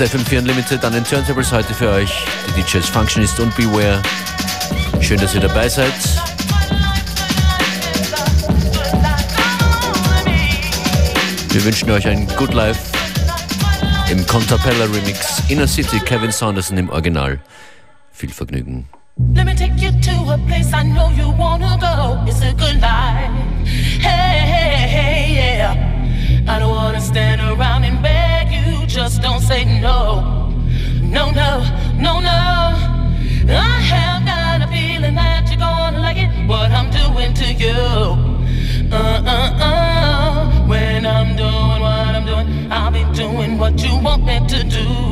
ist FM4 Unlimited an den Turntables heute für euch. Die DJs Functionist und Beware. Schön, dass ihr dabei seid. Wir wünschen euch ein Good Life im Contapella Remix Inner City Kevin Saunderson im Original. Viel Vergnügen. Let me take you to a place I know you wanna go. It's a good life. Hey, hey, hey, yeah. I don't wanna stand around and beg. Don't say no. No, no, no, no. I have got a feeling that you're gonna like it. What I'm doing to you. Uh, uh, uh. When I'm doing what I'm doing, I'll be doing what you want me to do.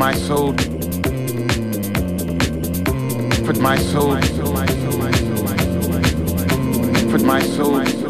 my soul. Put my soul. Put my soul. put my soul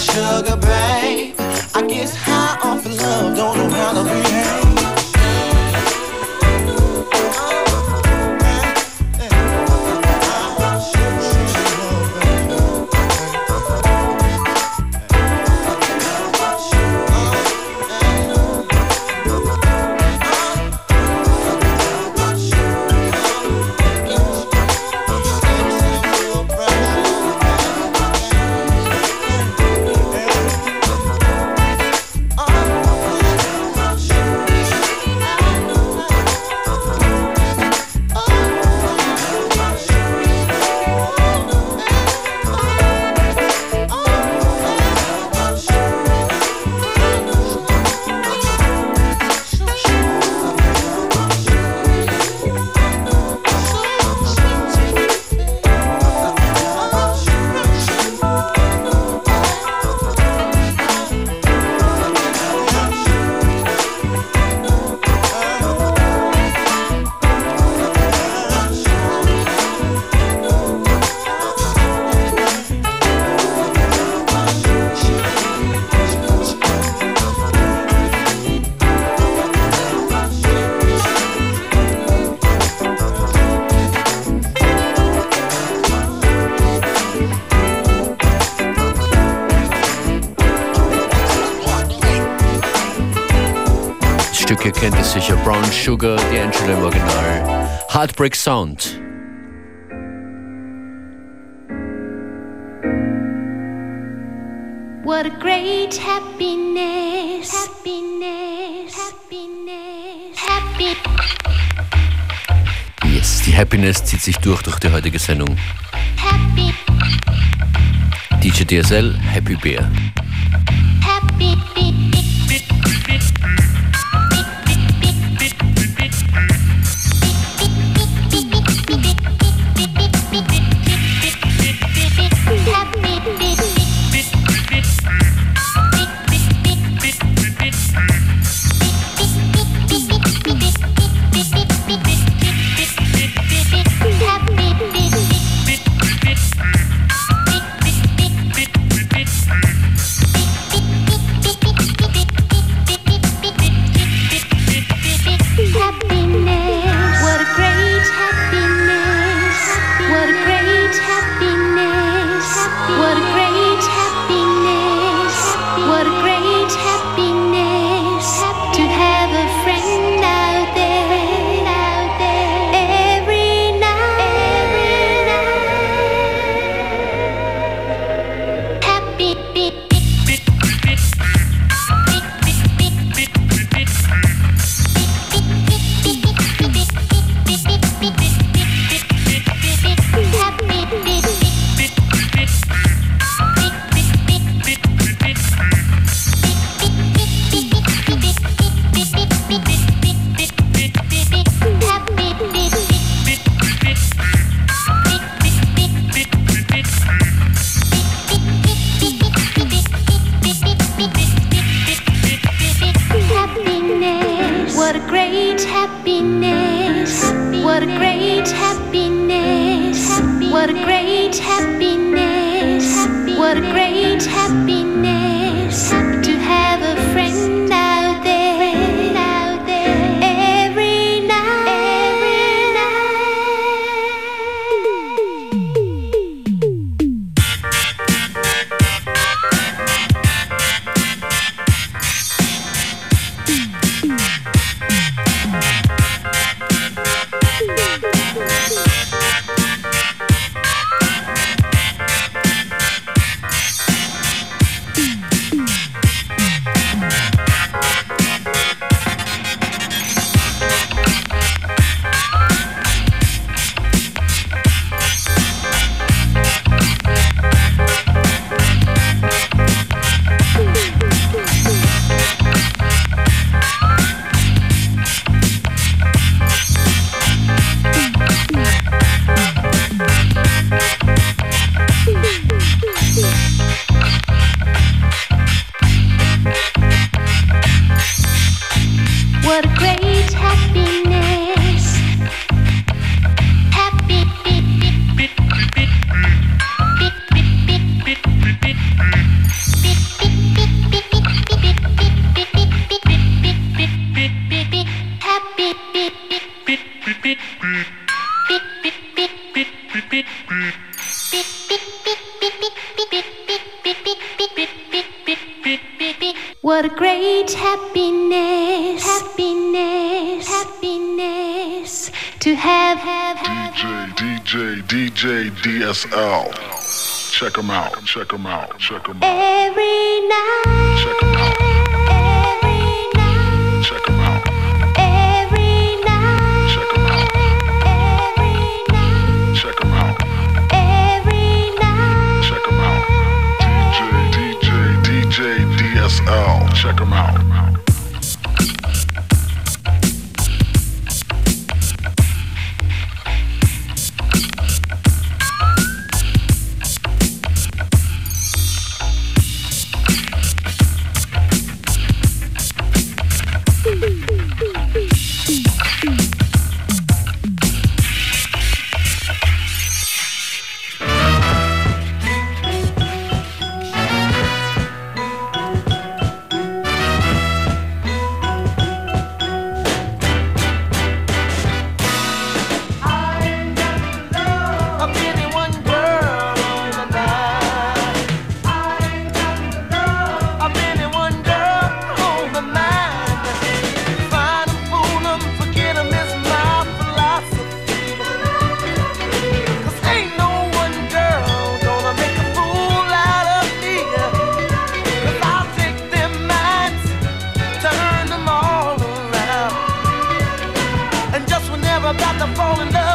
Sugar, Heartbreak Sound. What a great happiness, happiness, happiness, happy. Yes, die Happiness zieht sich durch durch die heutige Sendung. Happy. DJ DSL, Happy Bear. What a great happiness, happiness, happiness to have, have, have. DJ, DJ, DJ, DSL. Check them out, check them out, check them out. Every night. Check them out. them out. I'm about to fall in love.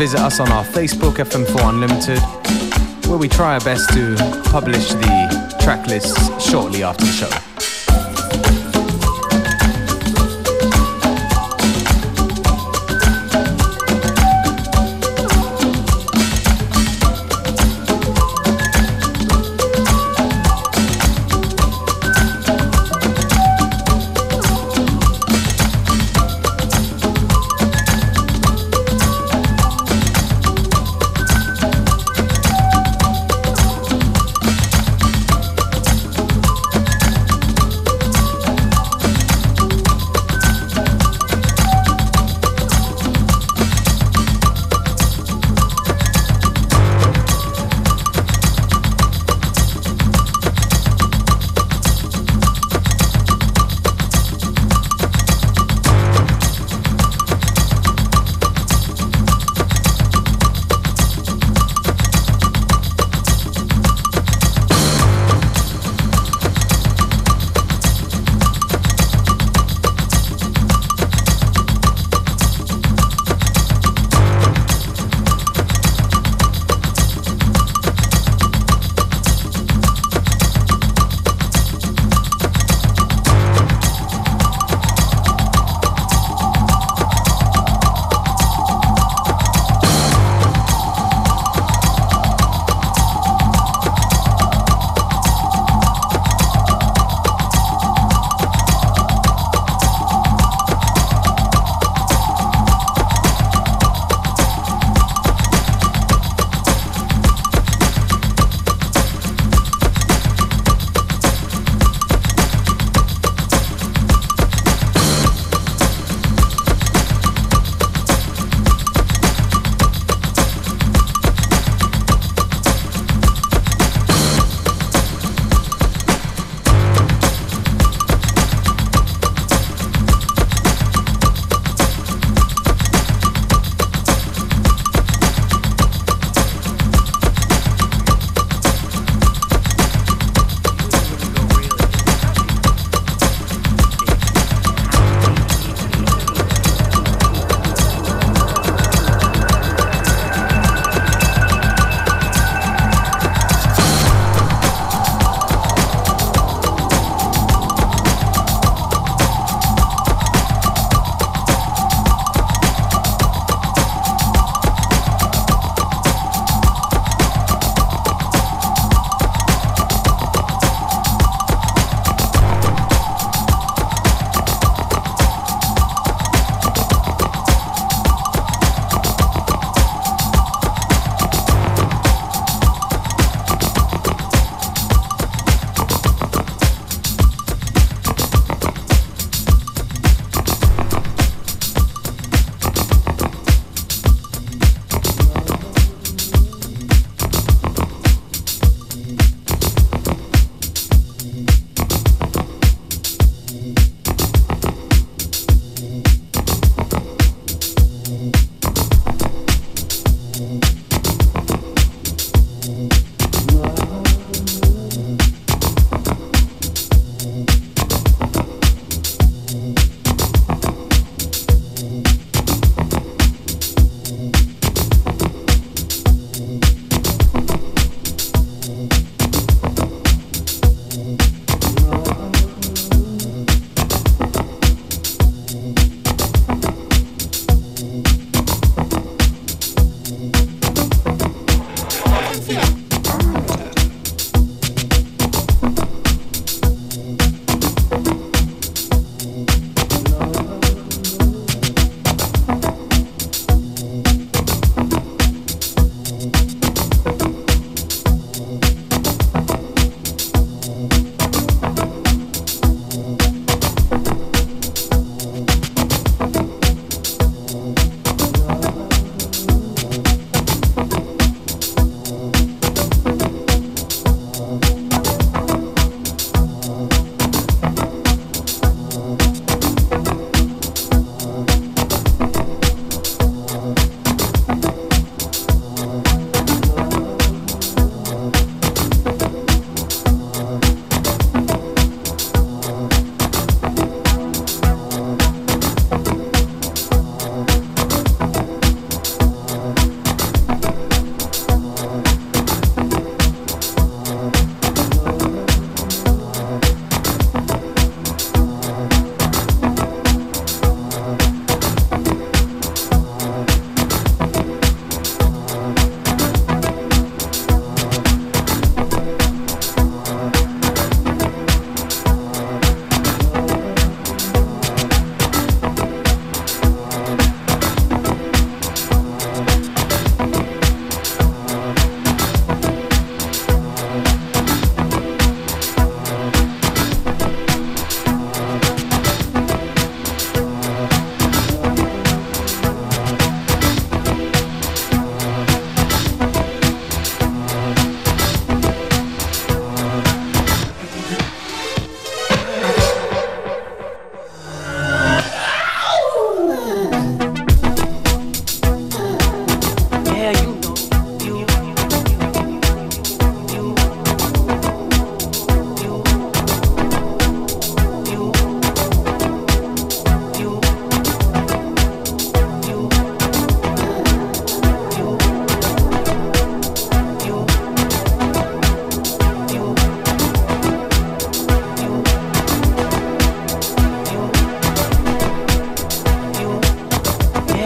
Visit us on our Facebook, FM4 Unlimited, where we try our best to publish the track lists shortly after the show.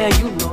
Yeah. you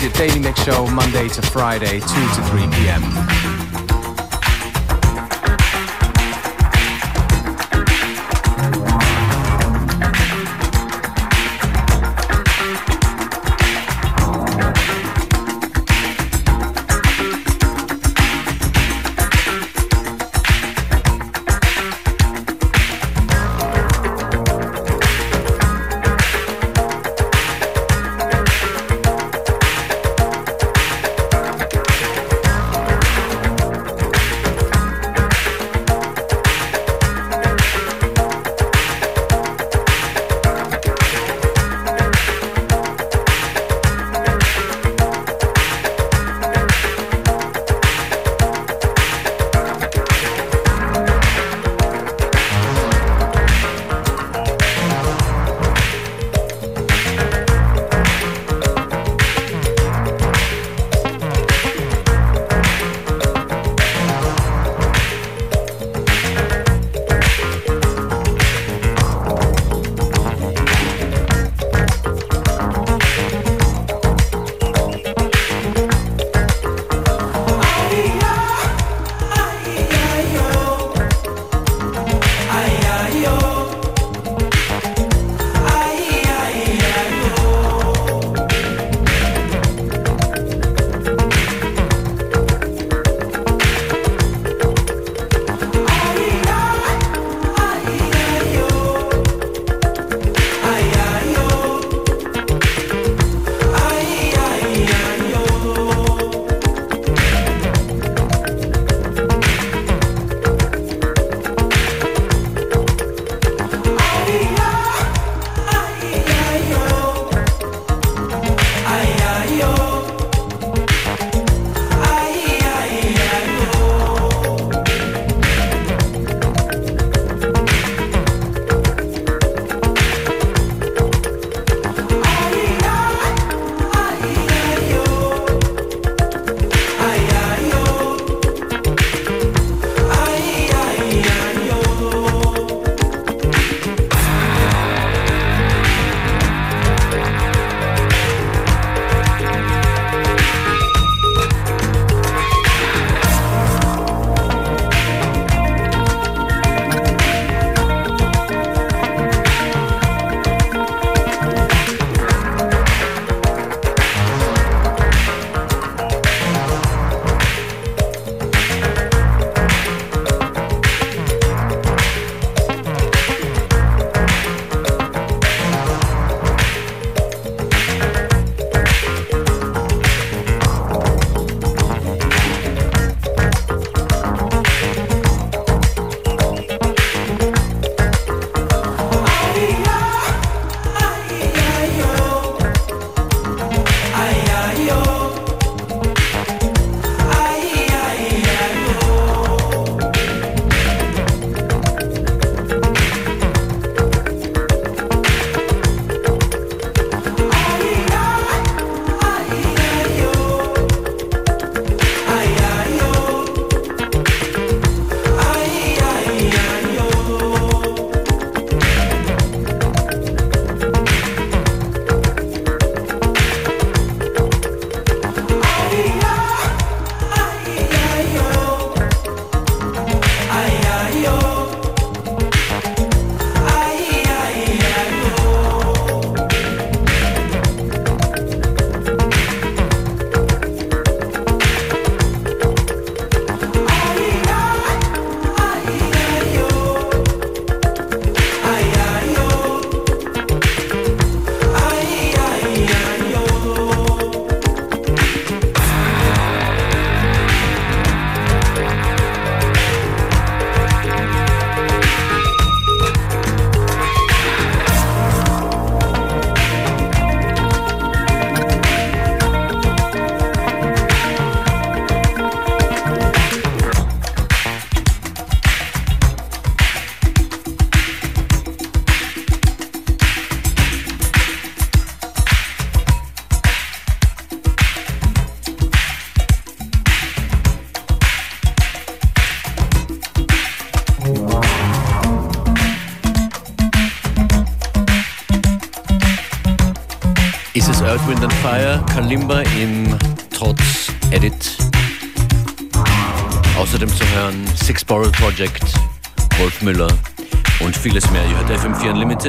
FM4 your daily mix show, Monday to Friday, 2 to 3 p.m.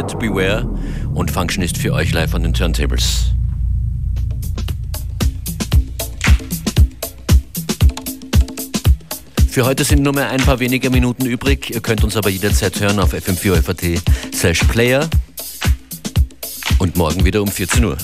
FM4 Unlimited, Beware und Function ist für euch live an den Turntables. Für heute sind nur mehr ein paar wenige Minuten übrig. Ihr könnt uns aber jederzeit hören auf fm4 slash player und morgen wieder um 14 Uhr.